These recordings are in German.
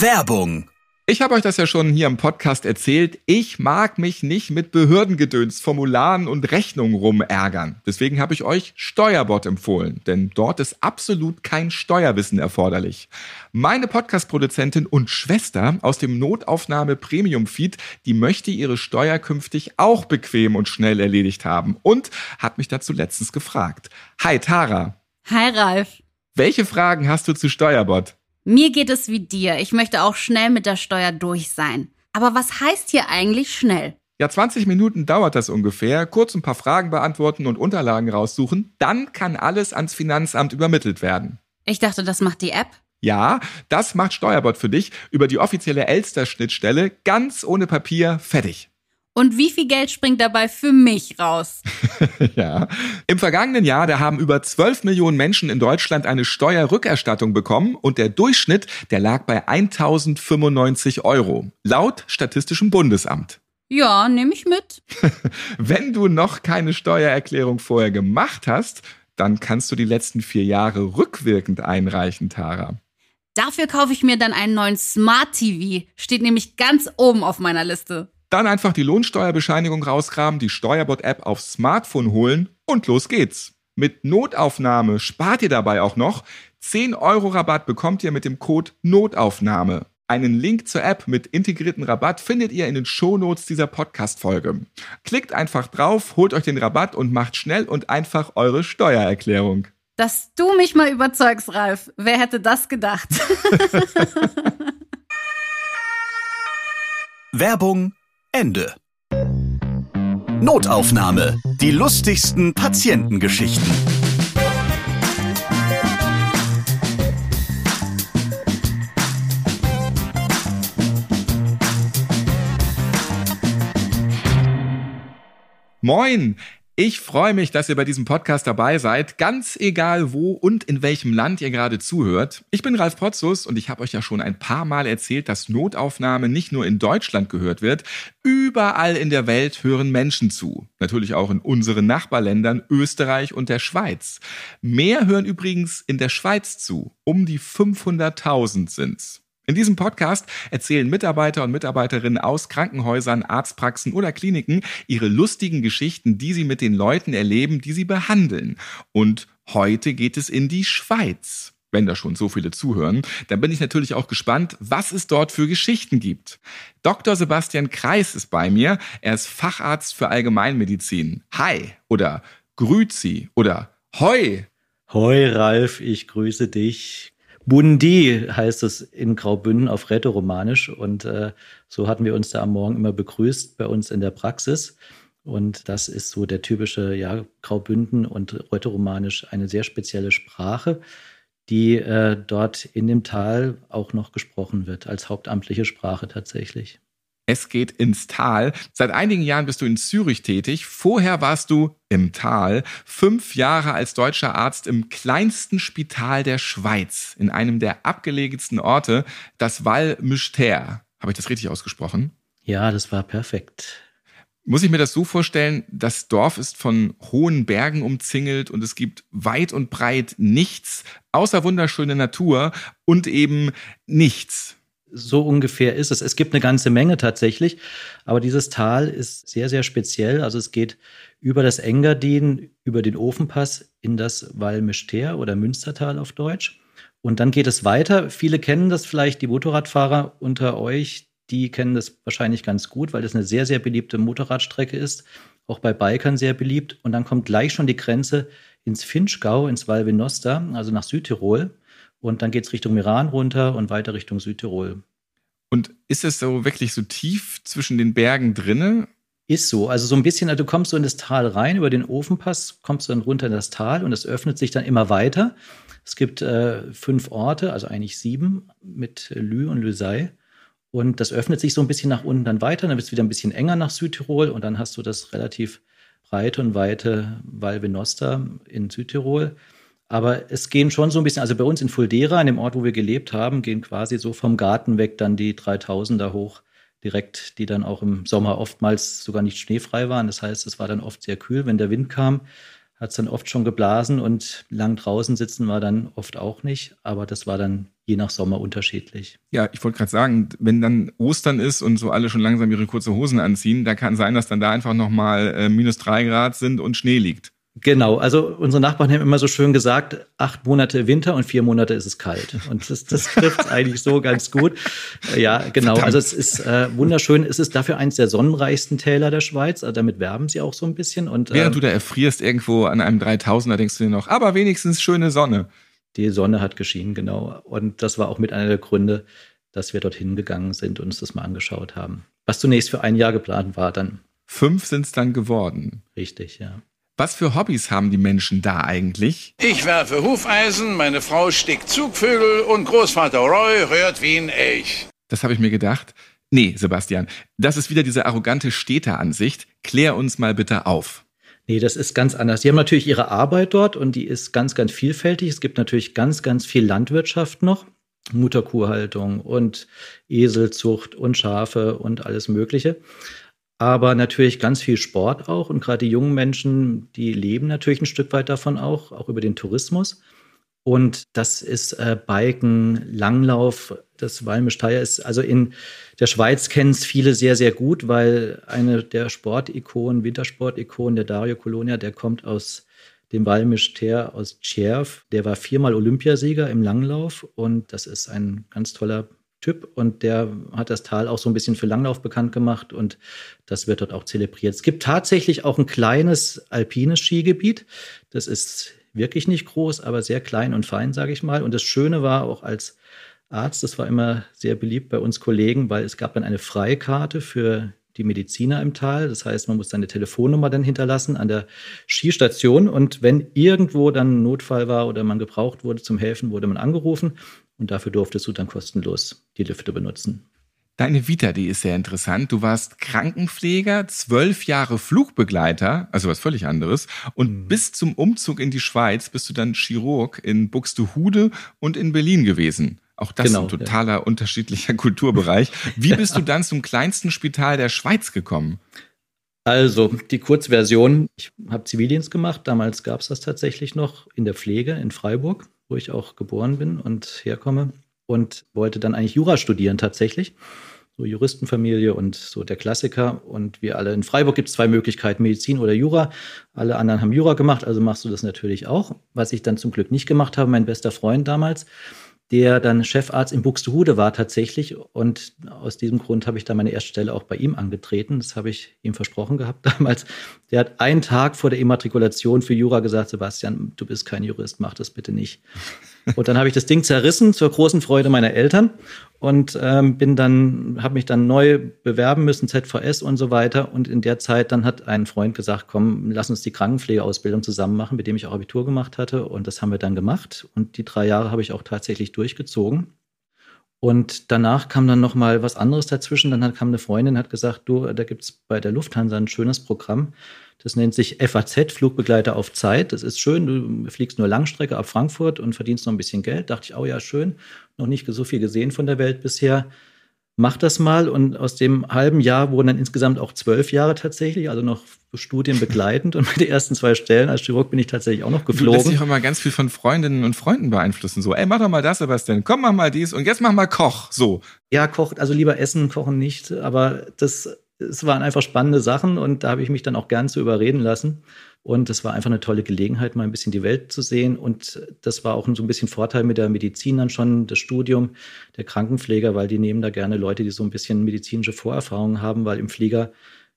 Werbung ich habe euch das ja schon hier im Podcast erzählt. Ich mag mich nicht mit Behördengedöns, Formularen und Rechnungen rumärgern. Deswegen habe ich euch Steuerbot empfohlen, denn dort ist absolut kein Steuerwissen erforderlich. Meine Podcast-Produzentin und Schwester aus dem Notaufnahme Premium Feed, die möchte ihre Steuer künftig auch bequem und schnell erledigt haben und hat mich dazu letztens gefragt. Hi Tara. Hi Ralf. Welche Fragen hast du zu Steuerbot? Mir geht es wie dir. Ich möchte auch schnell mit der Steuer durch sein. Aber was heißt hier eigentlich schnell? Ja, 20 Minuten dauert das ungefähr. Kurz ein paar Fragen beantworten und Unterlagen raussuchen. Dann kann alles ans Finanzamt übermittelt werden. Ich dachte, das macht die App. Ja, das macht Steuerbot für dich über die offizielle Elster-Schnittstelle. Ganz ohne Papier, fertig. Und wie viel Geld springt dabei für mich raus? ja. Im vergangenen Jahr, da haben über 12 Millionen Menschen in Deutschland eine Steuerrückerstattung bekommen und der Durchschnitt, der lag bei 1095 Euro. Laut Statistischem Bundesamt. Ja, nehme ich mit. Wenn du noch keine Steuererklärung vorher gemacht hast, dann kannst du die letzten vier Jahre rückwirkend einreichen, Tara. Dafür kaufe ich mir dann einen neuen Smart TV. Steht nämlich ganz oben auf meiner Liste. Dann einfach die Lohnsteuerbescheinigung rauskramen, die Steuerbot-App aufs Smartphone holen und los geht's. Mit Notaufnahme spart ihr dabei auch noch. 10 Euro Rabatt bekommt ihr mit dem Code Notaufnahme. Einen Link zur App mit integrierten Rabatt findet ihr in den Shownotes dieser Podcast-Folge. Klickt einfach drauf, holt euch den Rabatt und macht schnell und einfach eure Steuererklärung. Dass du mich mal überzeugst, Ralf. Wer hätte das gedacht? Werbung Ende. Notaufnahme. Die lustigsten Patientengeschichten. Moin! Ich freue mich, dass ihr bei diesem Podcast dabei seid, ganz egal wo und in welchem Land ihr gerade zuhört. Ich bin Ralf Potzus und ich habe euch ja schon ein paar Mal erzählt, dass Notaufnahme nicht nur in Deutschland gehört wird, überall in der Welt hören Menschen zu. Natürlich auch in unseren Nachbarländern Österreich und der Schweiz. Mehr hören übrigens in der Schweiz zu. Um die 500.000 sind's. In diesem Podcast erzählen Mitarbeiter und Mitarbeiterinnen aus Krankenhäusern, Arztpraxen oder Kliniken ihre lustigen Geschichten, die sie mit den Leuten erleben, die sie behandeln. Und heute geht es in die Schweiz. Wenn da schon so viele zuhören, dann bin ich natürlich auch gespannt, was es dort für Geschichten gibt. Dr. Sebastian Kreis ist bei mir. Er ist Facharzt für Allgemeinmedizin. Hi oder Grüzi oder Hoi. Hoi Ralf, ich grüße dich. Bundi heißt es in Graubünden auf Rätoromanisch. Und äh, so hatten wir uns da am Morgen immer begrüßt bei uns in der Praxis. Und das ist so der typische, ja, Graubünden und Rätoromanisch eine sehr spezielle Sprache, die äh, dort in dem Tal auch noch gesprochen wird, als hauptamtliche Sprache tatsächlich. Es geht ins Tal. Seit einigen Jahren bist du in Zürich tätig. Vorher warst du im Tal. Fünf Jahre als deutscher Arzt im kleinsten Spital der Schweiz, in einem der abgelegensten Orte, das Val Müster. Habe ich das richtig ausgesprochen? Ja, das war perfekt. Muss ich mir das so vorstellen, das Dorf ist von hohen Bergen umzingelt und es gibt weit und breit nichts außer wunderschöne Natur und eben nichts so ungefähr ist es. Es gibt eine ganze Menge tatsächlich, aber dieses Tal ist sehr, sehr speziell. Also es geht über das Engadin, über den Ofenpass in das Valmester oder Münstertal auf Deutsch. Und dann geht es weiter. Viele kennen das vielleicht, die Motorradfahrer unter euch, die kennen das wahrscheinlich ganz gut, weil das eine sehr, sehr beliebte Motorradstrecke ist. Auch bei Bikern sehr beliebt. Und dann kommt gleich schon die Grenze ins Finchgau, ins Val Venosta, also nach Südtirol. Und dann geht es Richtung Meran runter und weiter Richtung Südtirol. Und ist es so wirklich so tief zwischen den Bergen drinne? Ist so. Also so ein bisschen, also du kommst so in das Tal rein, über den Ofenpass kommst du dann runter in das Tal und es öffnet sich dann immer weiter. Es gibt äh, fünf Orte, also eigentlich sieben mit Lü und Lüsei. Und das öffnet sich so ein bisschen nach unten dann weiter, dann wird es wieder ein bisschen enger nach Südtirol und dann hast du das relativ breite und weite Val Venosta in Südtirol. Aber es gehen schon so ein bisschen, also bei uns in Fuldera, in dem Ort, wo wir gelebt haben, gehen quasi so vom Garten weg dann die 3000er hoch direkt, die dann auch im Sommer oftmals sogar nicht schneefrei waren. Das heißt, es war dann oft sehr kühl. Wenn der Wind kam, hat es dann oft schon geblasen und lang draußen sitzen war dann oft auch nicht. Aber das war dann je nach Sommer unterschiedlich. Ja, ich wollte gerade sagen, wenn dann Ostern ist und so alle schon langsam ihre kurze Hosen anziehen, da kann sein, dass dann da einfach nochmal äh, minus drei Grad sind und Schnee liegt. Genau, also unsere Nachbarn haben immer so schön gesagt, acht Monate Winter und vier Monate ist es kalt. Und das, das trifft eigentlich so ganz gut. Ja, genau. Also es ist äh, wunderschön. Es ist dafür eines der sonnenreichsten Täler der Schweiz. Also damit werben sie auch so ein bisschen. Und, Während ähm, du da erfrierst irgendwo an einem 3000er, denkst du dir noch, aber wenigstens schöne Sonne. Die Sonne hat geschienen, genau. Und das war auch mit einer der Gründe, dass wir dorthin gegangen sind und uns das mal angeschaut haben. Was zunächst für ein Jahr geplant war, dann. Fünf sind es dann geworden. Richtig, ja. Was für Hobbys haben die Menschen da eigentlich? Ich werfe Hufeisen, meine Frau stickt Zugvögel und Großvater Roy hört wie ein Elch. Das habe ich mir gedacht. Nee, Sebastian, das ist wieder diese arrogante Städteransicht. Klär uns mal bitte auf. Nee, das ist ganz anders. Die haben natürlich ihre Arbeit dort und die ist ganz, ganz vielfältig. Es gibt natürlich ganz, ganz viel Landwirtschaft noch. Mutterkuhhaltung und Eselzucht und Schafe und alles Mögliche aber natürlich ganz viel Sport auch. Und gerade die jungen Menschen, die leben natürlich ein Stück weit davon auch, auch über den Tourismus. Und das ist äh, Biken, Langlauf, das Walmisch-Teier ist, also in der Schweiz kennen es viele sehr, sehr gut, weil eine der Sportikonen, Wintersportikonen, der Dario Colonia, der kommt aus dem Walmisch-Ter aus Tschierv. Der war viermal Olympiasieger im Langlauf und das ist ein ganz toller Typ und der hat das Tal auch so ein bisschen für Langlauf bekannt gemacht und das wird dort auch zelebriert. Es gibt tatsächlich auch ein kleines alpines Skigebiet. Das ist wirklich nicht groß, aber sehr klein und fein, sage ich mal. Und das Schöne war auch als Arzt, das war immer sehr beliebt bei uns Kollegen, weil es gab dann eine Freikarte für die Mediziner im Tal. Das heißt, man muss seine Telefonnummer dann hinterlassen an der Skistation. Und wenn irgendwo dann ein Notfall war oder man gebraucht wurde zum Helfen, wurde man angerufen. Und dafür durftest du dann kostenlos die Lifte benutzen. Deine Vita, die ist sehr interessant. Du warst Krankenpfleger, zwölf Jahre Flugbegleiter, also was völlig anderes. Und mhm. bis zum Umzug in die Schweiz bist du dann Chirurg in Buxtehude und in Berlin gewesen. Auch das genau, ein totaler ja. unterschiedlicher Kulturbereich. Wie bist du dann zum kleinsten Spital der Schweiz gekommen? Also die Kurzversion, ich habe Zivildienst gemacht, damals gab es das tatsächlich noch in der Pflege in Freiburg wo ich auch geboren bin und herkomme. Und wollte dann eigentlich Jura studieren tatsächlich. So Juristenfamilie und so der Klassiker. Und wir alle in Freiburg gibt es zwei Möglichkeiten, Medizin oder Jura. Alle anderen haben Jura gemacht, also machst du das natürlich auch. Was ich dann zum Glück nicht gemacht habe, mein bester Freund damals, der dann Chefarzt in Buxtehude war tatsächlich. Und aus diesem Grund habe ich da meine erste Stelle auch bei ihm angetreten. Das habe ich ihm versprochen gehabt damals. Der hat einen Tag vor der Immatrikulation für Jura gesagt, Sebastian, du bist kein Jurist, mach das bitte nicht. Und dann habe ich das Ding zerrissen zur großen Freude meiner Eltern und ähm, bin dann, habe mich dann neu bewerben müssen, ZVS und so weiter. Und in der Zeit dann hat ein Freund gesagt, komm, lass uns die Krankenpflegeausbildung zusammen machen, mit dem ich auch Abitur gemacht hatte. Und das haben wir dann gemacht. Und die drei Jahre habe ich auch tatsächlich durchgezogen. Und danach kam dann noch mal was anderes dazwischen. Dann kam eine Freundin, hat gesagt, du, da gibt es bei der Lufthansa ein schönes Programm. Das nennt sich FAZ, Flugbegleiter auf Zeit. Das ist schön. Du fliegst nur Langstrecke ab Frankfurt und verdienst noch ein bisschen Geld. Dachte ich, oh ja, schön. Noch nicht so viel gesehen von der Welt bisher. Mach das mal. Und aus dem halben Jahr wurden dann insgesamt auch zwölf Jahre tatsächlich, also noch Studien begleitend. Und mit den ersten zwei Stellen als Chirurg bin ich tatsächlich auch noch geflogen. Du lässt dich auch immer ganz viel von Freundinnen und Freunden beeinflussen. So, ey, mach doch mal das, Sebastian. Komm, mach mal dies. Und jetzt mach mal Koch. So. Ja, Koch, also lieber essen, kochen nicht. Aber das es waren einfach spannende Sachen und da habe ich mich dann auch gern zu überreden lassen. Und es war einfach eine tolle Gelegenheit, mal ein bisschen die Welt zu sehen. Und das war auch so ein bisschen Vorteil mit der Medizin dann schon, das Studium der Krankenpfleger, weil die nehmen da gerne Leute, die so ein bisschen medizinische Vorerfahrungen haben, weil im Flieger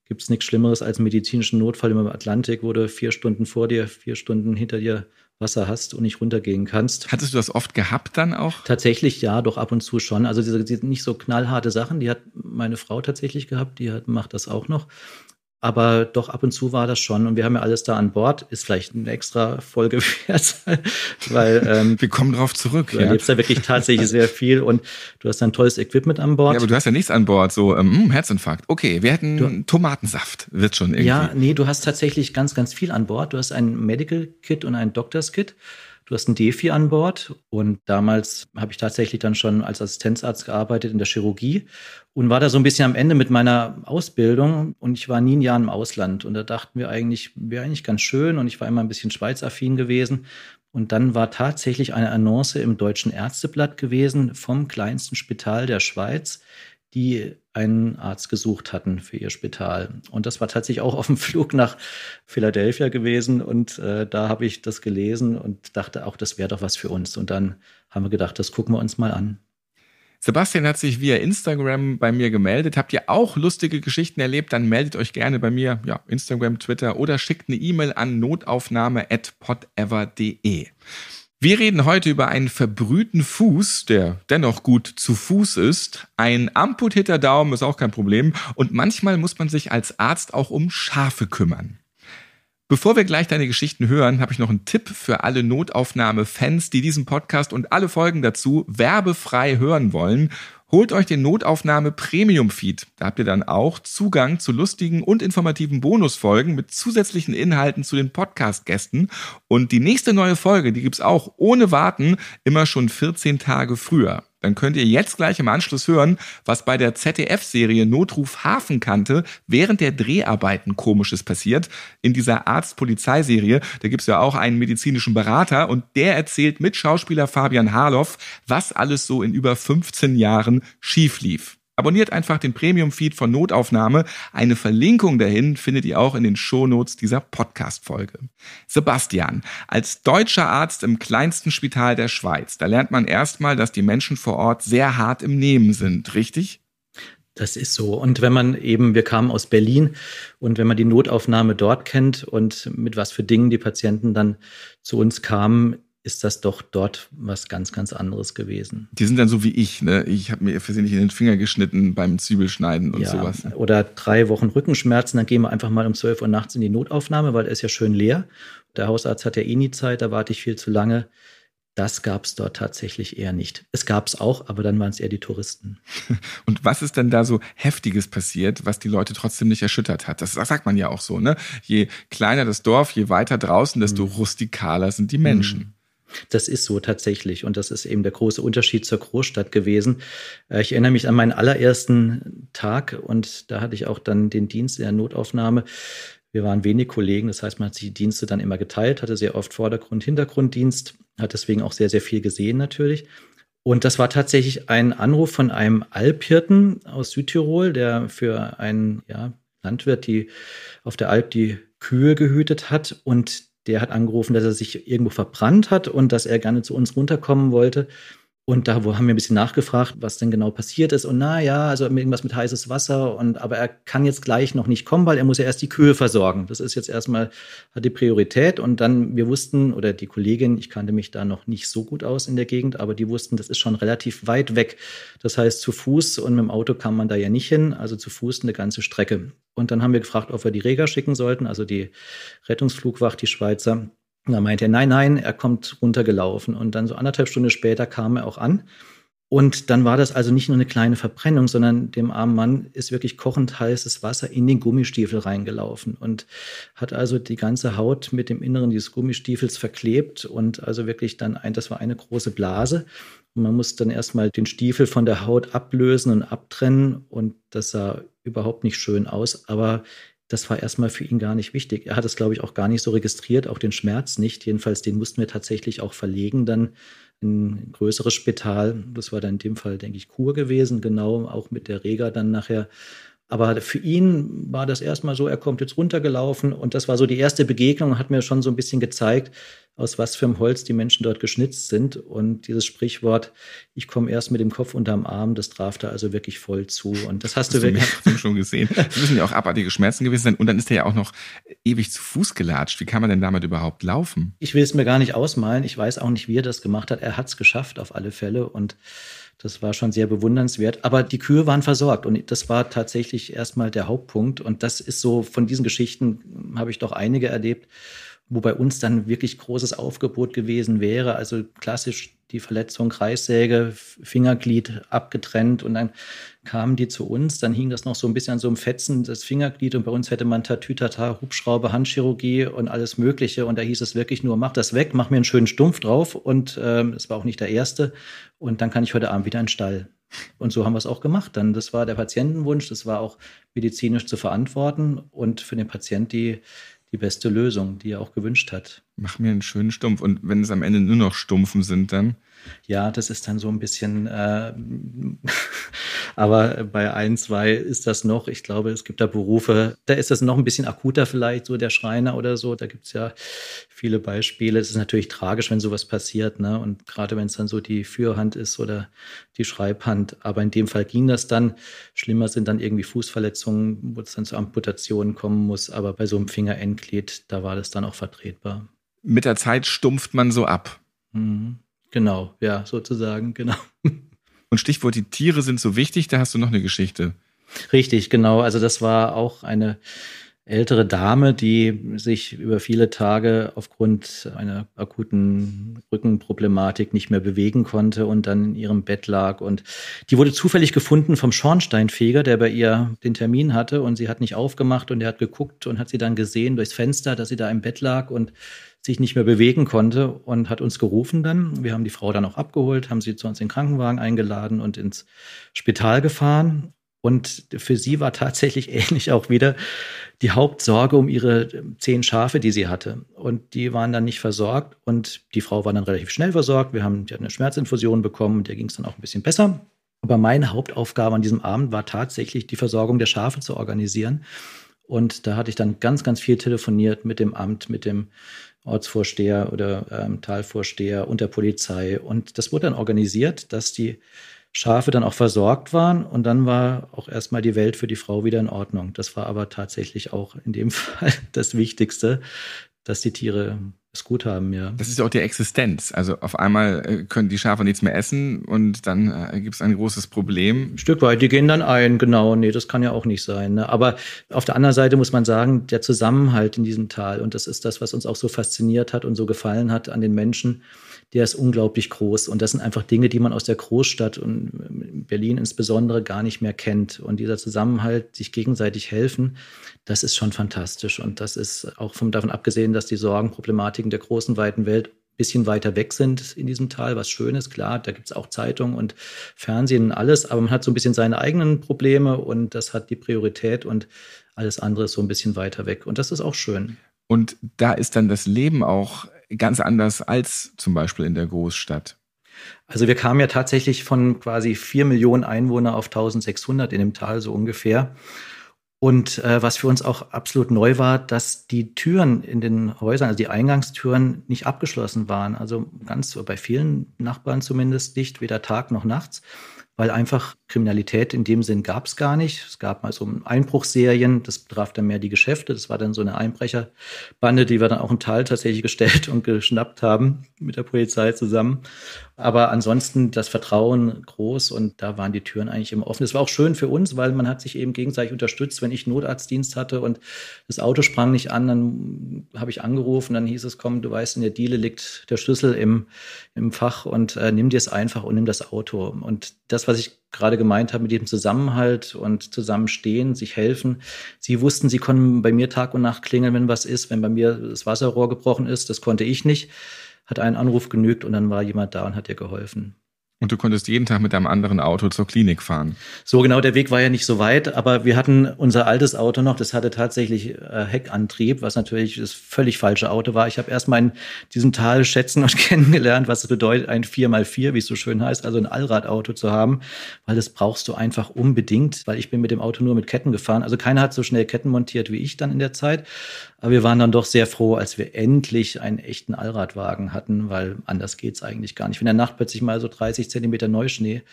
gibt es nichts Schlimmeres als einen medizinischen Notfall im Atlantik, wo du vier Stunden vor dir, vier Stunden hinter dir Wasser hast und nicht runtergehen kannst. Hattest du das oft gehabt dann auch? Tatsächlich ja, doch ab und zu schon. Also diese, diese nicht so knallharte Sachen, die hat meine Frau tatsächlich gehabt, die hat, macht das auch noch. Aber doch ab und zu war das schon. Und wir haben ja alles da an Bord. Ist vielleicht eine extra Folge wert, weil ähm, wir kommen drauf zurück. Du ja. erlebst da wirklich tatsächlich sehr viel und du hast ein tolles Equipment an Bord. Ja, aber du hast ja nichts an Bord, so ähm, hm, Herzinfarkt. Okay, wir hätten du, Tomatensaft, wird schon irgendwie. Ja, nee, du hast tatsächlich ganz, ganz viel an Bord. Du hast ein Medical Kit und ein Doctors Kit. Du hast ein Defi an Bord und damals habe ich tatsächlich dann schon als Assistenzarzt gearbeitet in der Chirurgie und war da so ein bisschen am Ende mit meiner Ausbildung und ich war nie ein Jahr im Ausland. Und da dachten wir eigentlich, wäre eigentlich ganz schön und ich war immer ein bisschen schweizaffin gewesen, Und dann war tatsächlich eine Annonce im Deutschen Ärzteblatt gewesen vom kleinsten Spital der Schweiz, die einen Arzt gesucht hatten für ihr Spital. Und das war tatsächlich auch auf dem Flug nach Philadelphia gewesen. Und äh, da habe ich das gelesen und dachte auch, das wäre doch was für uns. Und dann haben wir gedacht, das gucken wir uns mal an. Sebastian hat sich via Instagram bei mir gemeldet. Habt ihr auch lustige Geschichten erlebt? Dann meldet euch gerne bei mir, ja, Instagram, Twitter oder schickt eine E-Mail an notaufnahme.podever.de. Wir reden heute über einen verbrühten Fuß, der dennoch gut zu Fuß ist. Ein amputierter Daumen ist auch kein Problem. Und manchmal muss man sich als Arzt auch um Schafe kümmern. Bevor wir gleich deine Geschichten hören, habe ich noch einen Tipp für alle Notaufnahme-Fans, die diesen Podcast und alle Folgen dazu werbefrei hören wollen. Holt euch den Notaufnahme Premium Feed. Da habt ihr dann auch Zugang zu lustigen und informativen Bonusfolgen mit zusätzlichen Inhalten zu den Podcast-Gästen. Und die nächste neue Folge, die gibt's auch ohne Warten, immer schon 14 Tage früher dann könnt ihr jetzt gleich im Anschluss hören, was bei der ZDF-Serie Notruf Hafenkante während der Dreharbeiten komisches passiert. In dieser Arzt-Polizeiserie, da gibt's ja auch einen medizinischen Berater und der erzählt mit Schauspieler Fabian Harloff, was alles so in über 15 Jahren schief lief. Abonniert einfach den Premium-Feed von Notaufnahme. Eine Verlinkung dahin findet ihr auch in den Shownotes dieser Podcast-Folge. Sebastian, als deutscher Arzt im kleinsten Spital der Schweiz, da lernt man erstmal, dass die Menschen vor Ort sehr hart im Nehmen sind, richtig? Das ist so. Und wenn man eben, wir kamen aus Berlin und wenn man die Notaufnahme dort kennt und mit was für Dingen die Patienten dann zu uns kamen, ist das doch dort was ganz, ganz anderes gewesen. Die sind dann so wie ich, ne? Ich habe mir versehentlich in den Finger geschnitten beim Zwiebelschneiden und ja, sowas. Oder drei Wochen Rückenschmerzen, dann gehen wir einfach mal um 12 Uhr nachts in die Notaufnahme, weil er ist ja schön leer. Der Hausarzt hat ja eh nie Zeit, da warte ich viel zu lange. Das gab es dort tatsächlich eher nicht. Es gab es auch, aber dann waren es eher die Touristen. Und was ist denn da so Heftiges passiert, was die Leute trotzdem nicht erschüttert hat? Das sagt man ja auch so, ne? Je kleiner das Dorf, je weiter draußen, desto mhm. rustikaler sind die Menschen. Mhm. Das ist so tatsächlich. Und das ist eben der große Unterschied zur Großstadt gewesen. Äh, ich erinnere mich an meinen allerersten Tag und da hatte ich auch dann den Dienst in der Notaufnahme. Wir waren wenig Kollegen, das heißt, man hat sich die Dienste dann immer geteilt, hatte sehr oft Vordergrund, Hintergrunddienst, hat deswegen auch sehr, sehr viel gesehen natürlich. Und das war tatsächlich ein Anruf von einem Alphirten aus Südtirol, der für einen ja, Landwirt, die auf der Alp die Kühe gehütet hat. Und der hat angerufen, dass er sich irgendwo verbrannt hat und dass er gerne zu uns runterkommen wollte. Und da haben wir ein bisschen nachgefragt, was denn genau passiert ist. Und na ja, also irgendwas mit heißes Wasser. Und aber er kann jetzt gleich noch nicht kommen, weil er muss ja erst die Kühe versorgen. Das ist jetzt erstmal hat die Priorität. Und dann wir wussten oder die Kollegin, ich kannte mich da noch nicht so gut aus in der Gegend, aber die wussten, das ist schon relativ weit weg. Das heißt, zu Fuß und mit dem Auto kam man da ja nicht hin. Also zu Fuß eine ganze Strecke. Und dann haben wir gefragt, ob wir die Rega schicken sollten, also die Rettungsflugwacht, die Schweizer. Und da meinte er, nein, nein, er kommt runtergelaufen. Und dann so anderthalb Stunden später kam er auch an. Und dann war das also nicht nur eine kleine Verbrennung, sondern dem armen Mann ist wirklich kochend heißes Wasser in den Gummistiefel reingelaufen und hat also die ganze Haut mit dem Inneren dieses Gummistiefels verklebt und also wirklich dann ein, das war eine große Blase. Und man muss dann erstmal den Stiefel von der Haut ablösen und abtrennen und das sah überhaupt nicht schön aus, aber das war erstmal für ihn gar nicht wichtig. Er hat es, glaube ich, auch gar nicht so registriert, auch den Schmerz nicht. Jedenfalls, den mussten wir tatsächlich auch verlegen dann in ein größeres Spital. Das war dann in dem Fall, denke ich, Kur gewesen, genau, auch mit der Rega dann nachher. Aber für ihn war das erstmal so, er kommt jetzt runtergelaufen und das war so die erste Begegnung, hat mir schon so ein bisschen gezeigt, aus was für einem Holz die Menschen dort geschnitzt sind. Und dieses Sprichwort, ich komme erst mit dem Kopf unterm Arm, das traf da also wirklich voll zu. Und das hast, hast du wirklich schon gesehen. Das müssen ja auch abartige Schmerzen gewesen sein. Und dann ist er ja auch noch ewig zu Fuß gelatscht. Wie kann man denn damit überhaupt laufen? Ich will es mir gar nicht ausmalen. Ich weiß auch nicht, wie er das gemacht hat. Er hat es geschafft auf alle Fälle. Und das war schon sehr bewundernswert. Aber die Kühe waren versorgt und das war tatsächlich erstmal der Hauptpunkt. Und das ist so, von diesen Geschichten habe ich doch einige erlebt wo bei uns dann wirklich großes Aufgebot gewesen wäre. Also klassisch die Verletzung, Kreissäge, Fingerglied abgetrennt und dann kamen die zu uns. Dann hing das noch so ein bisschen an so einem Fetzen, das Fingerglied und bei uns hätte man Tatütata, Hubschrauber, Handchirurgie und alles Mögliche. Und da hieß es wirklich nur, mach das weg, mach mir einen schönen Stumpf drauf. Und ähm, das war auch nicht der erste. Und dann kann ich heute Abend wieder in den Stall. Und so haben wir es auch gemacht. Dann, das war der Patientenwunsch, das war auch medizinisch zu verantworten und für den Patient die die beste Lösung, die er auch gewünscht hat. Mach mir einen schönen Stumpf. Und wenn es am Ende nur noch Stumpfen sind, dann? Ja, das ist dann so ein bisschen, äh, aber bei ein, zwei ist das noch, ich glaube, es gibt da Berufe, da ist das noch ein bisschen akuter vielleicht, so der Schreiner oder so, da gibt es ja viele Beispiele. Es ist natürlich tragisch, wenn sowas passiert, ne? Und gerade wenn es dann so die Führhand ist oder die Schreibhand, aber in dem Fall ging das dann. Schlimmer sind dann irgendwie Fußverletzungen, wo es dann zu Amputationen kommen muss, aber bei so einem Fingerendglied, da war das dann auch vertretbar. Mit der Zeit stumpft man so ab. Mhm. Genau, ja, sozusagen, genau. Und Stichwort, die Tiere sind so wichtig, da hast du noch eine Geschichte. Richtig, genau. Also das war auch eine ältere Dame, die sich über viele Tage aufgrund einer akuten Rückenproblematik nicht mehr bewegen konnte und dann in ihrem Bett lag. Und die wurde zufällig gefunden vom Schornsteinfeger, der bei ihr den Termin hatte und sie hat nicht aufgemacht und er hat geguckt und hat sie dann gesehen durchs Fenster, dass sie da im Bett lag und sich nicht mehr bewegen konnte und hat uns gerufen dann. Wir haben die Frau dann auch abgeholt, haben sie zu uns in den Krankenwagen eingeladen und ins Spital gefahren. Und für sie war tatsächlich ähnlich auch wieder die Hauptsorge um ihre zehn Schafe, die sie hatte. Und die waren dann nicht versorgt und die Frau war dann relativ schnell versorgt. Wir haben die hat eine Schmerzinfusion bekommen, der ging es dann auch ein bisschen besser. Aber meine Hauptaufgabe an diesem Abend war tatsächlich, die Versorgung der Schafe zu organisieren. Und da hatte ich dann ganz, ganz viel telefoniert mit dem Amt, mit dem Ortsvorsteher oder ähm, Talvorsteher und der Polizei. Und das wurde dann organisiert, dass die Schafe dann auch versorgt waren und dann war auch erstmal die Welt für die Frau wieder in Ordnung. Das war aber tatsächlich auch in dem Fall das Wichtigste, dass die Tiere es gut haben, ja. Das ist ja auch die Existenz. Also auf einmal äh, können die Schafe nichts mehr essen und dann äh, gibt es ein großes Problem. Ein Stück weit, die gehen dann ein, genau. Nee, das kann ja auch nicht sein. Ne? Aber auf der anderen Seite muss man sagen, der Zusammenhalt in diesem Tal, und das ist das, was uns auch so fasziniert hat und so gefallen hat an den Menschen, der ist unglaublich groß. Und das sind einfach Dinge, die man aus der Großstadt und Berlin insbesondere gar nicht mehr kennt. Und dieser Zusammenhalt, sich gegenseitig helfen, das ist schon fantastisch. Und das ist auch vom, davon abgesehen, dass die Sorgenproblematiken der großen, weiten Welt bisschen weiter weg sind in diesem Tal, was schön ist, klar, da gibt es auch Zeitungen und Fernsehen und alles, aber man hat so ein bisschen seine eigenen Probleme und das hat die Priorität und alles andere ist so ein bisschen weiter weg. Und das ist auch schön. Und da ist dann das Leben auch ganz anders als zum Beispiel in der Großstadt. Also wir kamen ja tatsächlich von quasi vier Millionen Einwohner auf 1600 in dem Tal so ungefähr. Und äh, was für uns auch absolut neu war, dass die Türen in den Häusern, also die Eingangstüren, nicht abgeschlossen waren. Also ganz bei vielen Nachbarn zumindest nicht, weder Tag noch nachts weil einfach Kriminalität in dem Sinn gab es gar nicht. Es gab mal so Einbruchserien, das betraf dann mehr die Geschäfte. Das war dann so eine Einbrecherbande, die wir dann auch im Tal tatsächlich gestellt und geschnappt haben mit der Polizei zusammen. Aber ansonsten das Vertrauen groß und da waren die Türen eigentlich immer offen. Das war auch schön für uns, weil man hat sich eben gegenseitig unterstützt. Wenn ich Notarztdienst hatte und das Auto sprang nicht an, dann habe ich angerufen, dann hieß es, komm, du weißt, in der Diele liegt der Schlüssel im, im Fach und äh, nimm dir es einfach und nimm das Auto. Und das, was ich gerade gemeint habe mit dem Zusammenhalt und Zusammenstehen, sich helfen. Sie wussten, sie konnten bei mir Tag und Nacht klingeln, wenn was ist. Wenn bei mir das Wasserrohr gebrochen ist, das konnte ich nicht hat ein Anruf genügt und dann war jemand da und hat ihr geholfen. Und du konntest jeden Tag mit einem anderen Auto zur Klinik fahren. So genau, der Weg war ja nicht so weit, aber wir hatten unser altes Auto noch, das hatte tatsächlich äh, Heckantrieb, was natürlich das völlig falsche Auto war. Ich habe erst mal in diesem Tal schätzen und kennengelernt, was es bedeutet, ein 4x4, wie es so schön heißt, also ein Allradauto zu haben, weil das brauchst du einfach unbedingt, weil ich bin mit dem Auto nur mit Ketten gefahren. Also keiner hat so schnell Ketten montiert wie ich dann in der Zeit. Aber wir waren dann doch sehr froh, als wir endlich einen echten Allradwagen hatten, weil anders geht's eigentlich gar nicht. Wenn der Nacht plötzlich mal so 30 Zentimeter Neuschnee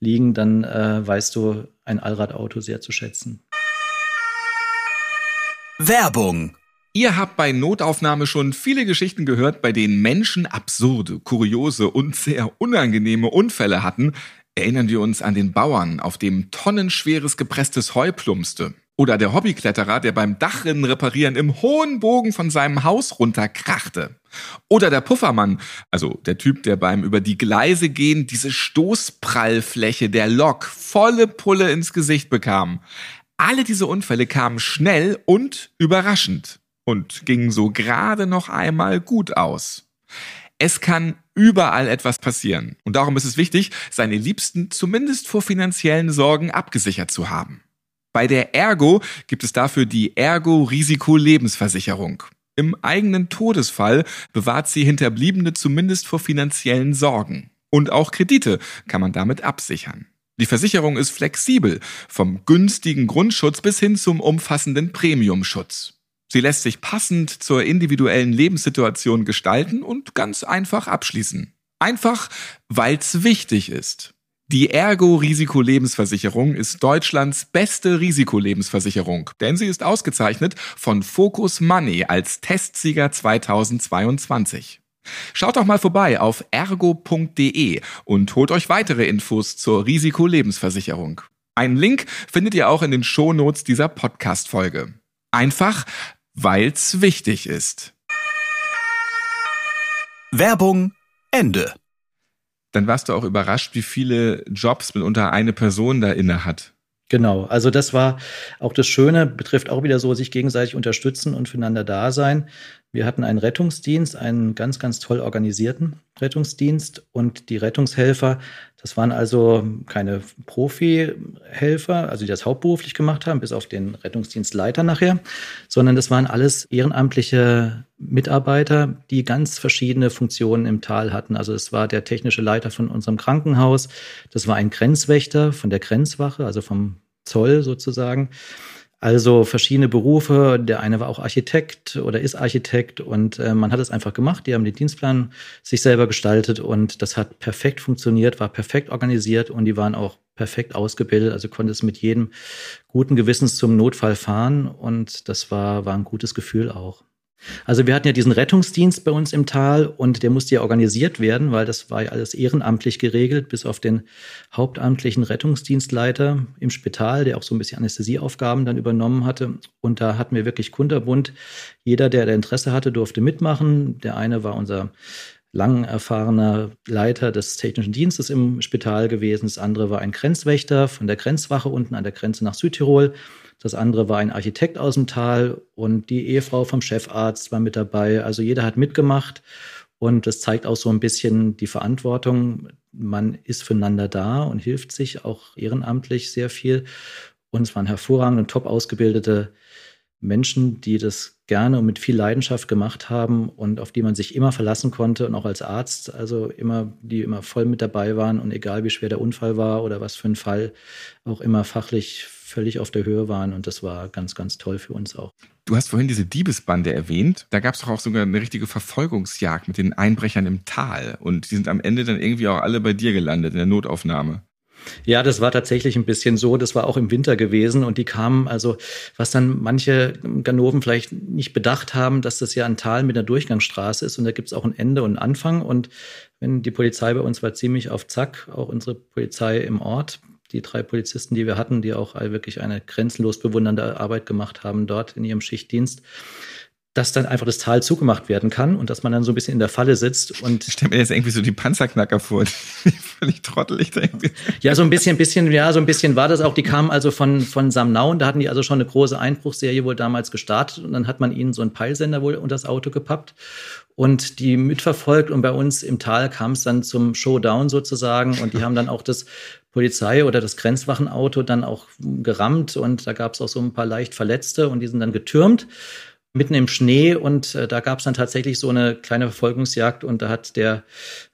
liegen, dann äh, weißt du ein Allradauto sehr zu schätzen. Werbung Ihr habt bei Notaufnahme schon viele Geschichten gehört, bei denen Menschen absurde, kuriose und sehr unangenehme Unfälle hatten. Erinnern wir uns an den Bauern, auf dem tonnenschweres gepresstes Heu plumpste. Oder der Hobbykletterer, der beim Dachrinnen reparieren im hohen Bogen von seinem Haus runterkrachte. Oder der Puffermann, also der Typ, der beim über die Gleise gehen diese Stoßprallfläche der Lok volle Pulle ins Gesicht bekam. Alle diese Unfälle kamen schnell und überraschend und gingen so gerade noch einmal gut aus. Es kann überall etwas passieren. Und darum ist es wichtig, seine Liebsten zumindest vor finanziellen Sorgen abgesichert zu haben. Bei der Ergo gibt es dafür die Ergo Risiko Lebensversicherung. Im eigenen Todesfall bewahrt sie Hinterbliebene zumindest vor finanziellen Sorgen. Und auch Kredite kann man damit absichern. Die Versicherung ist flexibel, vom günstigen Grundschutz bis hin zum umfassenden Premiumschutz. Sie lässt sich passend zur individuellen Lebenssituation gestalten und ganz einfach abschließen. Einfach, weil's wichtig ist. Die Ergo Risikolebensversicherung ist Deutschlands beste Risikolebensversicherung, denn sie ist ausgezeichnet von Focus Money als Testsieger 2022. Schaut doch mal vorbei auf ergo.de und holt euch weitere Infos zur Risikolebensversicherung. Einen Link findet ihr auch in den Shownotes dieser Podcast-Folge. Einfach, weil's wichtig ist. Werbung Ende. Dann warst du auch überrascht, wie viele Jobs mitunter eine Person da inne hat. Genau, also das war auch das Schöne, betrifft auch wieder so, sich gegenseitig unterstützen und füreinander da sein. Wir hatten einen Rettungsdienst, einen ganz, ganz toll organisierten Rettungsdienst und die Rettungshelfer, das waren also keine Profi-Helfer, also die das hauptberuflich gemacht haben, bis auf den Rettungsdienstleiter nachher, sondern das waren alles ehrenamtliche Mitarbeiter, die ganz verschiedene Funktionen im Tal hatten. Also es war der technische Leiter von unserem Krankenhaus, das war ein Grenzwächter von der Grenzwache, also vom Zoll sozusagen. Also verschiedene Berufe. Der eine war auch Architekt oder ist Architekt und äh, man hat es einfach gemacht. Die haben den Dienstplan sich selber gestaltet und das hat perfekt funktioniert, war perfekt organisiert und die waren auch perfekt ausgebildet. Also konnte es mit jedem guten Gewissens zum Notfall fahren und das war, war ein gutes Gefühl auch. Also wir hatten ja diesen Rettungsdienst bei uns im Tal und der musste ja organisiert werden, weil das war ja alles ehrenamtlich geregelt, bis auf den hauptamtlichen Rettungsdienstleiter im Spital, der auch so ein bisschen Anästhesieaufgaben dann übernommen hatte. Und da hatten wir wirklich kunterbunt. Jeder, der, Interesse hatte, durfte mitmachen. Der eine war unser lang erfahrener Leiter des technischen Dienstes im Spital gewesen. Das andere war ein Grenzwächter von der Grenzwache unten an der Grenze nach Südtirol. Das andere war ein Architekt aus dem Tal und die Ehefrau vom Chefarzt war mit dabei. Also jeder hat mitgemacht und das zeigt auch so ein bisschen die Verantwortung. Man ist füreinander da und hilft sich auch ehrenamtlich sehr viel. Und es waren hervorragende top ausgebildete Menschen, die das gerne und mit viel Leidenschaft gemacht haben und auf die man sich immer verlassen konnte und auch als Arzt, also immer, die immer voll mit dabei waren und egal wie schwer der Unfall war oder was für ein Fall, auch immer fachlich völlig auf der Höhe waren und das war ganz, ganz toll für uns auch. Du hast vorhin diese Diebesbande erwähnt. Da gab es doch auch sogar eine richtige Verfolgungsjagd mit den Einbrechern im Tal und die sind am Ende dann irgendwie auch alle bei dir gelandet in der Notaufnahme. Ja, das war tatsächlich ein bisschen so. Das war auch im Winter gewesen und die kamen, also was dann manche Ganoven vielleicht nicht bedacht haben, dass das ja ein Tal mit einer Durchgangsstraße ist und da gibt es auch ein Ende und einen Anfang. Und wenn die Polizei bei uns war ziemlich auf Zack, auch unsere Polizei im Ort, die drei Polizisten, die wir hatten, die auch wirklich eine grenzenlos bewundernde Arbeit gemacht haben dort in ihrem Schichtdienst dass dann einfach das Tal zugemacht werden kann und dass man dann so ein bisschen in der Falle sitzt und ich stelle mir jetzt irgendwie so die Panzerknacker vor, die völlig trottelig denke. Ja, so ein bisschen, bisschen, ja, so ein bisschen war das auch. Die kamen also von von Samnau und da hatten die also schon eine große Einbruchserie wohl damals gestartet und dann hat man ihnen so einen Peilsender wohl unter das Auto gepappt und die mitverfolgt und bei uns im Tal kam es dann zum Showdown sozusagen und die haben dann auch das Polizei oder das Grenzwachenauto dann auch gerammt und da gab es auch so ein paar leicht Verletzte und die sind dann getürmt mitten im Schnee und äh, da gab es dann tatsächlich so eine kleine Verfolgungsjagd und da hat der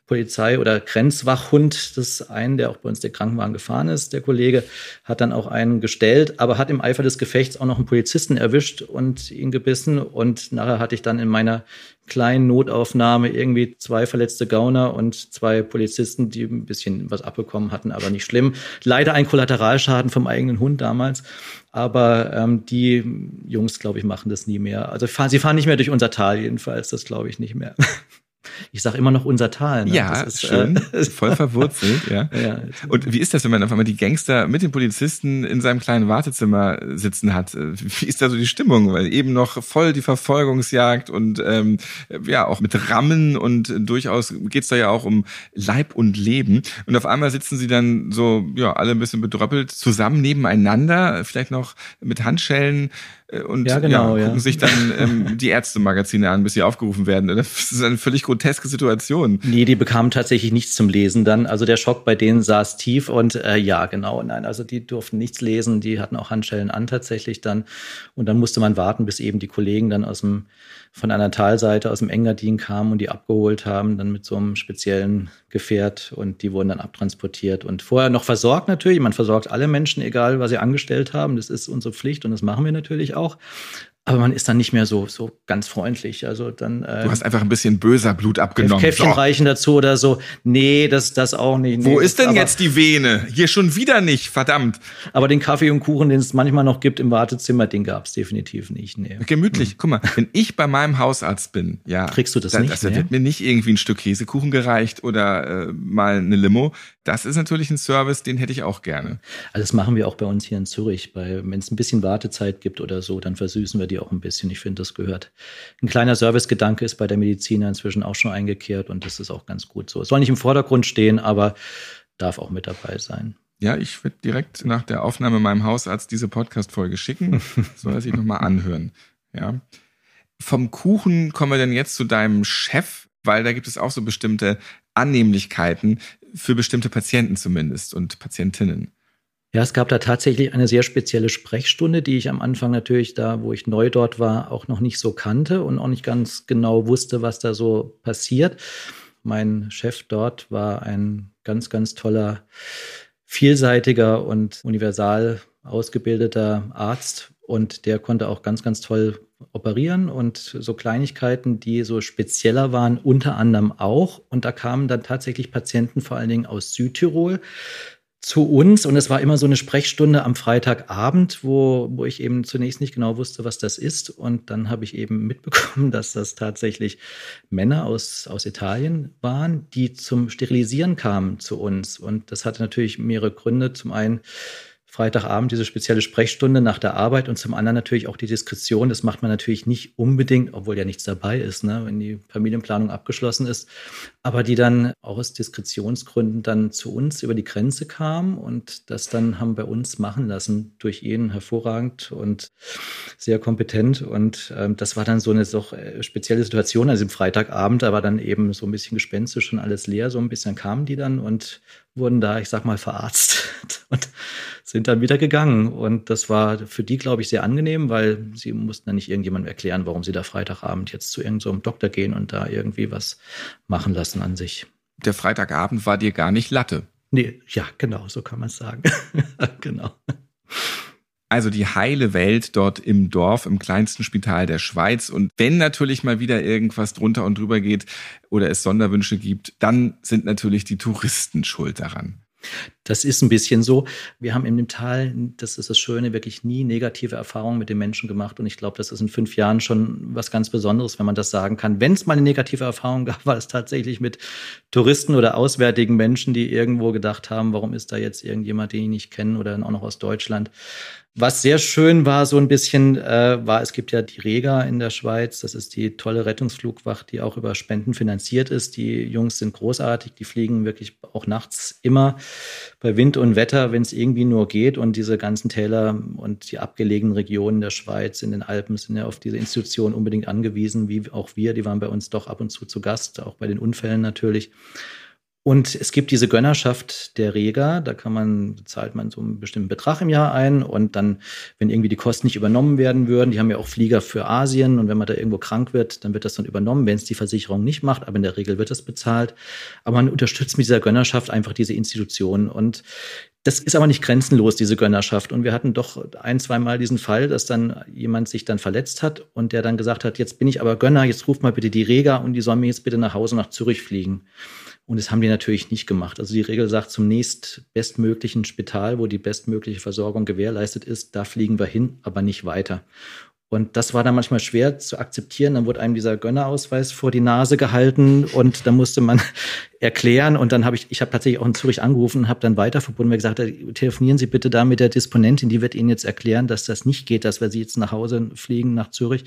Polizei- oder Grenzwachhund, das einen, der auch bei uns der Krankenwagen gefahren ist, der Kollege, hat dann auch einen gestellt, aber hat im Eifer des Gefechts auch noch einen Polizisten erwischt und ihn gebissen. Und nachher hatte ich dann in meiner kleinen Notaufnahme irgendwie zwei verletzte Gauner und zwei Polizisten, die ein bisschen was abbekommen hatten, aber nicht schlimm. Leider ein Kollateralschaden vom eigenen Hund damals. Aber ähm, die Jungs, glaube ich, machen das nie mehr. Also sie fahren nicht mehr durch unser Tal jedenfalls, das glaube ich nicht mehr. Ich sage immer noch unser Tal. Ne? Ja, das ist schön. Äh, voll verwurzelt, ja. ja. Und wie ist das, wenn man auf einmal die Gangster mit den Polizisten in seinem kleinen Wartezimmer sitzen hat? Wie ist da so die Stimmung? Weil eben noch voll die Verfolgungsjagd und ähm, ja, auch mit Rammen und durchaus geht's da ja auch um Leib und Leben. Und auf einmal sitzen sie dann so, ja, alle ein bisschen bedröppelt zusammen nebeneinander, vielleicht noch mit Handschellen äh, und Ja, genau, ja, gucken ja. sich dann ähm, die Ärztemagazine an, bis sie aufgerufen werden. Das ist eine völlig groteske Situation. Nee, die bekamen tatsächlich nichts zum Lesen dann. Also der Schock bei denen saß tief und äh, ja, genau, nein, also die durften nichts lesen, die hatten auch Handschellen an tatsächlich dann. Und dann musste man warten, bis eben die Kollegen dann aus dem, von einer Talseite aus dem Engadin kamen und die abgeholt haben, dann mit so einem speziellen Gefährt und die wurden dann abtransportiert und vorher noch versorgt natürlich. Man versorgt alle Menschen, egal was sie angestellt haben. Das ist unsere Pflicht und das machen wir natürlich auch. Aber man ist dann nicht mehr so, so ganz freundlich. Also dann. Äh, Du hast einfach ein bisschen böser Blut abgenommen. Käffchen So. reichen dazu oder so. Nee, das, das auch nicht. Nee, Wo das- ist denn aber, jetzt die Vene? Hier schon wieder nicht, verdammt. Aber den Kaffee und Kuchen, den es manchmal noch gibt im Wartezimmer, den gab es definitiv nicht. Nee. Gemütlich. Guck mal, wenn ich bei meinem Hausarzt bin, ja. Kriegst du das dann, nicht, Also, da nee? wird mir nicht irgendwie ein Stück Käsekuchen gereicht oder äh, mal eine Limo. Das ist natürlich ein Service, den hätte ich auch gerne. Also das machen wir auch bei uns hier in Zürich. Wenn es ein bisschen Wartezeit gibt oder so, dann versüßen wir die auch ein bisschen. Ich finde, das gehört. Ein kleiner Servicegedanke ist bei der Mediziner inzwischen auch schon eingekehrt und das ist auch ganz gut so. Es soll nicht im Vordergrund stehen, aber darf auch mit dabei sein. Ja, ich würde direkt nach der Aufnahme meinem Hausarzt diese Podcast-Folge schicken. Soll er sich nochmal anhören. Ja. Vom Kuchen kommen wir denn jetzt zu deinem Chef, weil da gibt es auch so bestimmte Annehmlichkeiten für bestimmte Patienten zumindest und Patientinnen. Ja, es gab da tatsächlich eine sehr spezielle Sprechstunde, die ich am Anfang natürlich da, wo ich neu dort war, auch noch nicht so kannte und auch nicht ganz genau wusste, was da so passiert. Mein Chef dort war ein ganz, ganz toller, vielseitiger und universal ausgebildeter Arzt und der konnte auch ganz, ganz toll operieren und so Kleinigkeiten, die so spezieller waren, unter anderem auch. Und da kamen dann tatsächlich Patienten vor allen Dingen aus Südtirol zu uns und es war immer so eine Sprechstunde am Freitagabend, wo, wo ich eben zunächst nicht genau wusste, was das ist. Und dann habe ich eben mitbekommen, dass das tatsächlich Männer aus, aus Italien waren, die zum Sterilisieren kamen zu uns. Und das hatte natürlich mehrere Gründe. Zum einen Freitagabend diese spezielle Sprechstunde nach der Arbeit und zum anderen natürlich auch die Diskretion. Das macht man natürlich nicht unbedingt, obwohl ja nichts dabei ist, ne, wenn die Familienplanung abgeschlossen ist. Aber die dann auch aus Diskretionsgründen dann zu uns über die Grenze kamen und das dann haben bei uns machen lassen durch ihn hervorragend und sehr kompetent. Und ähm, das war dann so eine so äh, spezielle Situation, also im Freitagabend, aber dann eben so ein bisschen gespenstisch und alles leer. So ein bisschen kamen die dann und wurden da, ich sag mal, verarztet und sind dann wieder gegangen. Und das war für die, glaube ich, sehr angenehm, weil sie mussten dann nicht irgendjemandem erklären, warum sie da Freitagabend jetzt zu irgendeinem so Doktor gehen und da irgendwie was machen lassen an sich. Der Freitagabend war dir gar nicht Latte. Nee, ja, genau, so kann man es sagen. genau. Also die heile Welt dort im Dorf, im kleinsten Spital der Schweiz. Und wenn natürlich mal wieder irgendwas drunter und drüber geht oder es Sonderwünsche gibt, dann sind natürlich die Touristen schuld daran. Das ist ein bisschen so. Wir haben in dem Tal, das ist das Schöne, wirklich nie negative Erfahrungen mit den Menschen gemacht. Und ich glaube, das ist in fünf Jahren schon was ganz Besonderes, wenn man das sagen kann. Wenn es mal eine negative Erfahrung gab, war es tatsächlich mit Touristen oder auswärtigen Menschen, die irgendwo gedacht haben, warum ist da jetzt irgendjemand, den ich nicht kenne oder auch noch aus Deutschland. Was sehr schön war, so ein bisschen, äh, war, es gibt ja die Rega in der Schweiz. Das ist die tolle Rettungsflugwacht, die auch über Spenden finanziert ist. Die Jungs sind großartig, die fliegen wirklich auch nachts immer bei Wind und Wetter, wenn es irgendwie nur geht. Und diese ganzen Täler und die abgelegenen Regionen der Schweiz in den Alpen sind ja auf diese Institution unbedingt angewiesen, wie auch wir. Die waren bei uns doch ab und zu zu Gast, auch bei den Unfällen natürlich. Und es gibt diese Gönnerschaft der Rega, da kann man, zahlt man so einen bestimmten Betrag im Jahr ein und dann, wenn irgendwie die Kosten nicht übernommen werden würden, die haben ja auch Flieger für Asien und wenn man da irgendwo krank wird, dann wird das dann übernommen, wenn es die Versicherung nicht macht, aber in der Regel wird das bezahlt. Aber man unterstützt mit dieser Gönnerschaft einfach diese Institution und das ist aber nicht grenzenlos, diese Gönnerschaft. Und wir hatten doch ein, zwei Mal diesen Fall, dass dann jemand sich dann verletzt hat und der dann gesagt hat, jetzt bin ich aber Gönner, jetzt ruft mal bitte die Rega und die sollen mir jetzt bitte nach Hause nach Zürich fliegen. Und das haben die natürlich nicht gemacht. Also die Regel sagt, zum nächst bestmöglichen Spital, wo die bestmögliche Versorgung gewährleistet ist, da fliegen wir hin, aber nicht weiter. Und das war dann manchmal schwer zu akzeptieren. Dann wurde einem dieser Gönnerausweis vor die Nase gehalten und da musste man erklären. Und dann habe ich, ich habe tatsächlich auch in Zürich angerufen und habe dann weiter verbunden, weil gesagt, telefonieren Sie bitte da mit der Disponentin, die wird Ihnen jetzt erklären, dass das nicht geht, dass wir Sie jetzt nach Hause fliegen nach Zürich.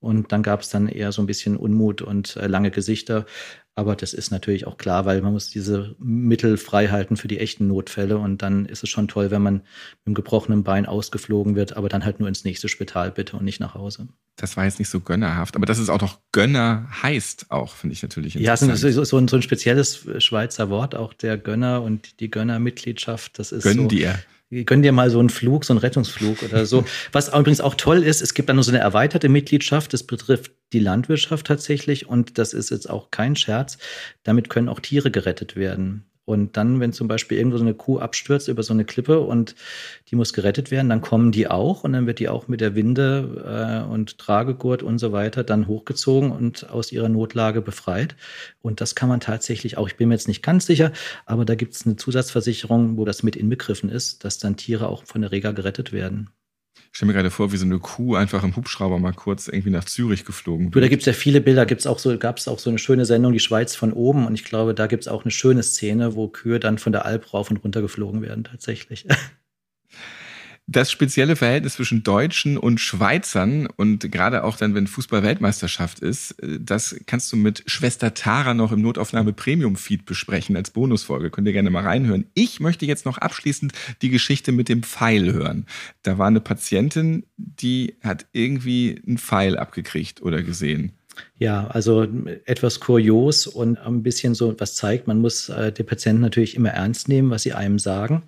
Und dann gab es dann eher so ein bisschen Unmut und äh, lange Gesichter. Aber das ist natürlich auch klar, weil man muss diese Mittel frei halten für die echten Notfälle. Und dann ist es schon toll, wenn man mit einem gebrochenen Bein ausgeflogen wird, aber dann halt nur ins nächste Spital bitte und nicht nach Hause. Das war jetzt nicht so gönnerhaft, aber dass es auch noch Gönner heißt, auch finde ich natürlich interessant. Ja, so, so, ein, so ein spezielles Schweizer Wort, auch der Gönner und die Gönnermitgliedschaft. Das ist Gönn so, dir gönn dir mal so einen Flug, so einen Rettungsflug oder so. Was übrigens auch toll ist, es gibt dann noch so eine erweiterte Mitgliedschaft, das betrifft die Landwirtschaft tatsächlich und das ist jetzt auch kein Scherz. Damit können auch Tiere gerettet werden. Und dann, wenn zum Beispiel irgendwo so eine Kuh abstürzt über so eine Klippe und die muss gerettet werden, dann kommen die auch und dann wird die auch mit der Winde äh, und Tragegurt und so weiter dann hochgezogen und aus ihrer Notlage befreit. Und das kann man tatsächlich auch, ich bin mir jetzt nicht ganz sicher, aber da gibt es eine Zusatzversicherung, wo das mit inbegriffen ist, dass dann Tiere auch von der Rega gerettet werden. Ich stelle mir gerade vor, wie so eine Kuh einfach im Hubschrauber mal kurz irgendwie nach Zürich geflogen wird. Du, da gibt es ja viele Bilder, gibt's auch so, gab es auch so eine schöne Sendung, die Schweiz von oben. Und ich glaube, da gibt es auch eine schöne Szene, wo Kühe dann von der Alp rauf und runter geflogen werden, tatsächlich. das spezielle Verhältnis zwischen Deutschen und Schweizern und gerade auch dann, wenn Fußball-Weltmeisterschaft ist, äh, das kannst du mit Schwester Tara noch im Notaufnahme Premium Feed besprechen als Bonusfolge. Könnt ihr gerne mal reinhören. Ich möchte jetzt noch abschließend die Geschichte mit dem Pfeil hören. Da war eine Patientin, die hat irgendwie einen Pfeil abgekriegt oder gesehen. Ja, also etwas kurios und ein bisschen so was zeigt, man muss äh, die Patienten natürlich immer ernst nehmen, was sie einem sagen.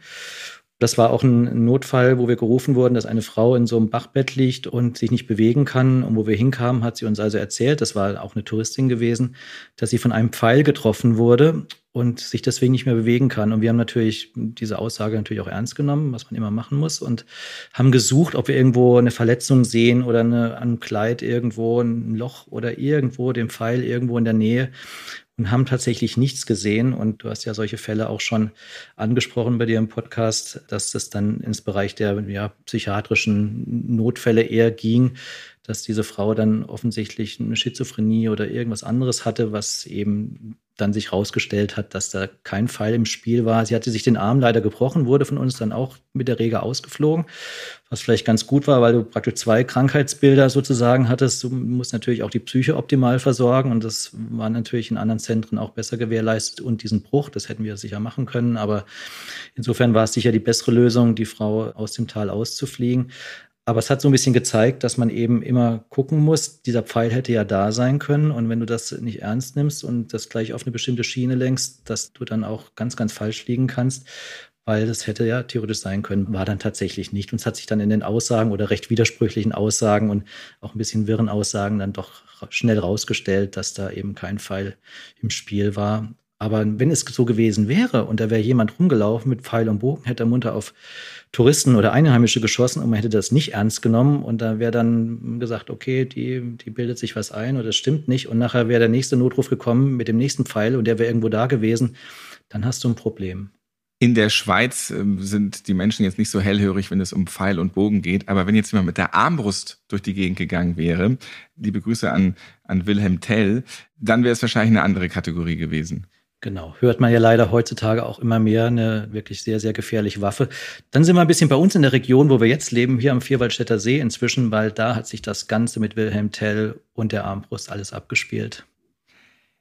Das war auch ein Notfall, wo wir gerufen wurden, dass eine Frau in so einem Bachbett liegt und sich nicht bewegen kann. Und wo wir hinkamen, hat sie uns also erzählt, das war auch eine Touristin gewesen, dass sie von einem Pfeil getroffen wurde und sich deswegen nicht mehr bewegen kann. Und wir haben natürlich diese Aussage natürlich auch ernst genommen, was man immer machen muss, und haben gesucht, ob wir irgendwo eine Verletzung sehen oder eine, an einem Kleid irgendwo ein Loch oder irgendwo den Pfeil irgendwo in der Nähe und haben tatsächlich nichts gesehen. Und du hast ja solche Fälle auch schon angesprochen bei dir im Podcast, dass das dann ins Bereich der ja, psychiatrischen Notfälle eher ging, dass diese Frau dann offensichtlich eine Schizophrenie oder irgendwas anderes hatte, was eben dann sich herausgestellt hat, dass da kein Fall im Spiel war. Sie hatte sich den Arm leider gebrochen, wurde von uns dann auch mit der Rega ausgeflogen, was vielleicht ganz gut war, weil du praktisch zwei Krankheitsbilder sozusagen hattest. Du musst natürlich auch die Psyche optimal versorgen und das war natürlich in anderen Zentren auch besser gewährleistet und diesen Bruch, das hätten wir sicher machen können, aber insofern war es sicher die bessere Lösung, die Frau aus dem Tal auszufliegen. Aber es hat so ein bisschen gezeigt, dass man eben immer gucken muss, dieser Pfeil hätte ja da sein können. Und wenn du das nicht ernst nimmst und das gleich auf eine bestimmte Schiene lenkst, dass du dann auch ganz, ganz falsch liegen kannst, weil das hätte ja theoretisch sein können, war dann tatsächlich nicht. Und es hat sich dann in den Aussagen oder recht widersprüchlichen Aussagen und auch ein bisschen wirren Aussagen dann doch schnell rausgestellt, dass da eben kein Pfeil im Spiel war. Aber wenn es so gewesen wäre und da wäre jemand rumgelaufen mit Pfeil und Bogen, hätte er munter auf Touristen oder Einheimische geschossen und man hätte das nicht ernst genommen und da wäre dann gesagt, okay, die, die bildet sich was ein oder das stimmt nicht und nachher wäre der nächste Notruf gekommen mit dem nächsten Pfeil und der wäre irgendwo da gewesen, dann hast du ein Problem. In der Schweiz ähm, sind die Menschen jetzt nicht so hellhörig, wenn es um Pfeil und Bogen geht. Aber wenn jetzt jemand mit der Armbrust durch die Gegend gegangen wäre, liebe Grüße an, an Wilhelm Tell, dann wäre es wahrscheinlich eine andere Kategorie gewesen. Genau, hört man ja leider heutzutage auch immer mehr, eine wirklich sehr, sehr gefährliche Waffe. Dann sind wir ein bisschen bei uns in der Region, wo wir jetzt leben, hier am Vierwaldstätter See inzwischen, weil da hat sich das Ganze mit Wilhelm Tell und der Armbrust alles abgespielt.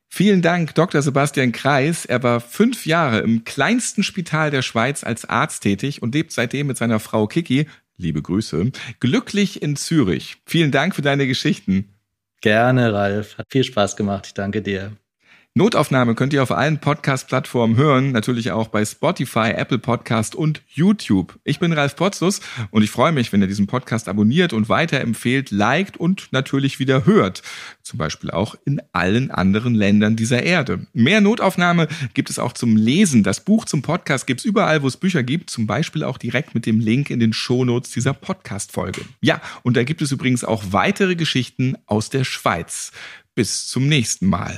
Vielen Dank, Dr. Sebastian Kreis. Er war fünf Jahre im kleinsten Spital der Schweiz als Arzt tätig und lebt seitdem mit seiner Frau Kiki, liebe Grüße, glücklich in Zürich. Vielen Dank für deine Geschichten. Gerne, Ralf. Hat viel Spaß gemacht. Ich danke dir. Notaufnahme könnt ihr auf allen Podcast-Plattformen hören, natürlich auch bei Spotify, Apple Podcast und YouTube. Ich bin Ralf Potzus und ich freue mich, wenn ihr diesen Podcast abonniert und weiterempfehlt, liked und natürlich wieder hört. Zum Beispiel auch in allen anderen Ländern dieser Erde. Mehr Notaufnahme gibt es auch zum Lesen. Das Buch zum Podcast gibt es überall, wo es Bücher gibt, zum Beispiel auch direkt mit dem Link in den Shownotes dieser Podcast-Folge. Ja, und da gibt es übrigens auch weitere Geschichten aus der Schweiz. Bis zum nächsten Mal.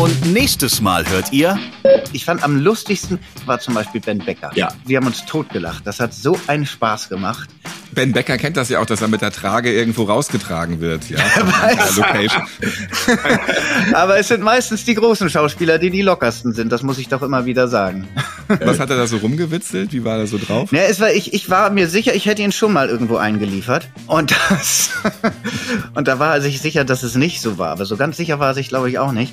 Und nächstes Mal hört ihr. Ich fand am lustigsten war zum Beispiel Ben Becker. Ja. Wir haben uns totgelacht. Das hat so einen Spaß gemacht Ben Becker kennt das ja auch, dass er mit der Trage irgendwo rausgetragen wird. Ja, Aber es sind meistens die großen Schauspieler, die die lockersten sind. Das muss ich doch immer wieder sagen. Was hat er da so rumgewitzelt? Wie war er so drauf? Ja, es war, ich, ich war mir sicher, ich hätte ihn schon mal irgendwo eingeliefert. Und das, und da war er sich sicher, dass es nicht so war. Aber so ganz sicher war er sich, glaube ich, auch nicht.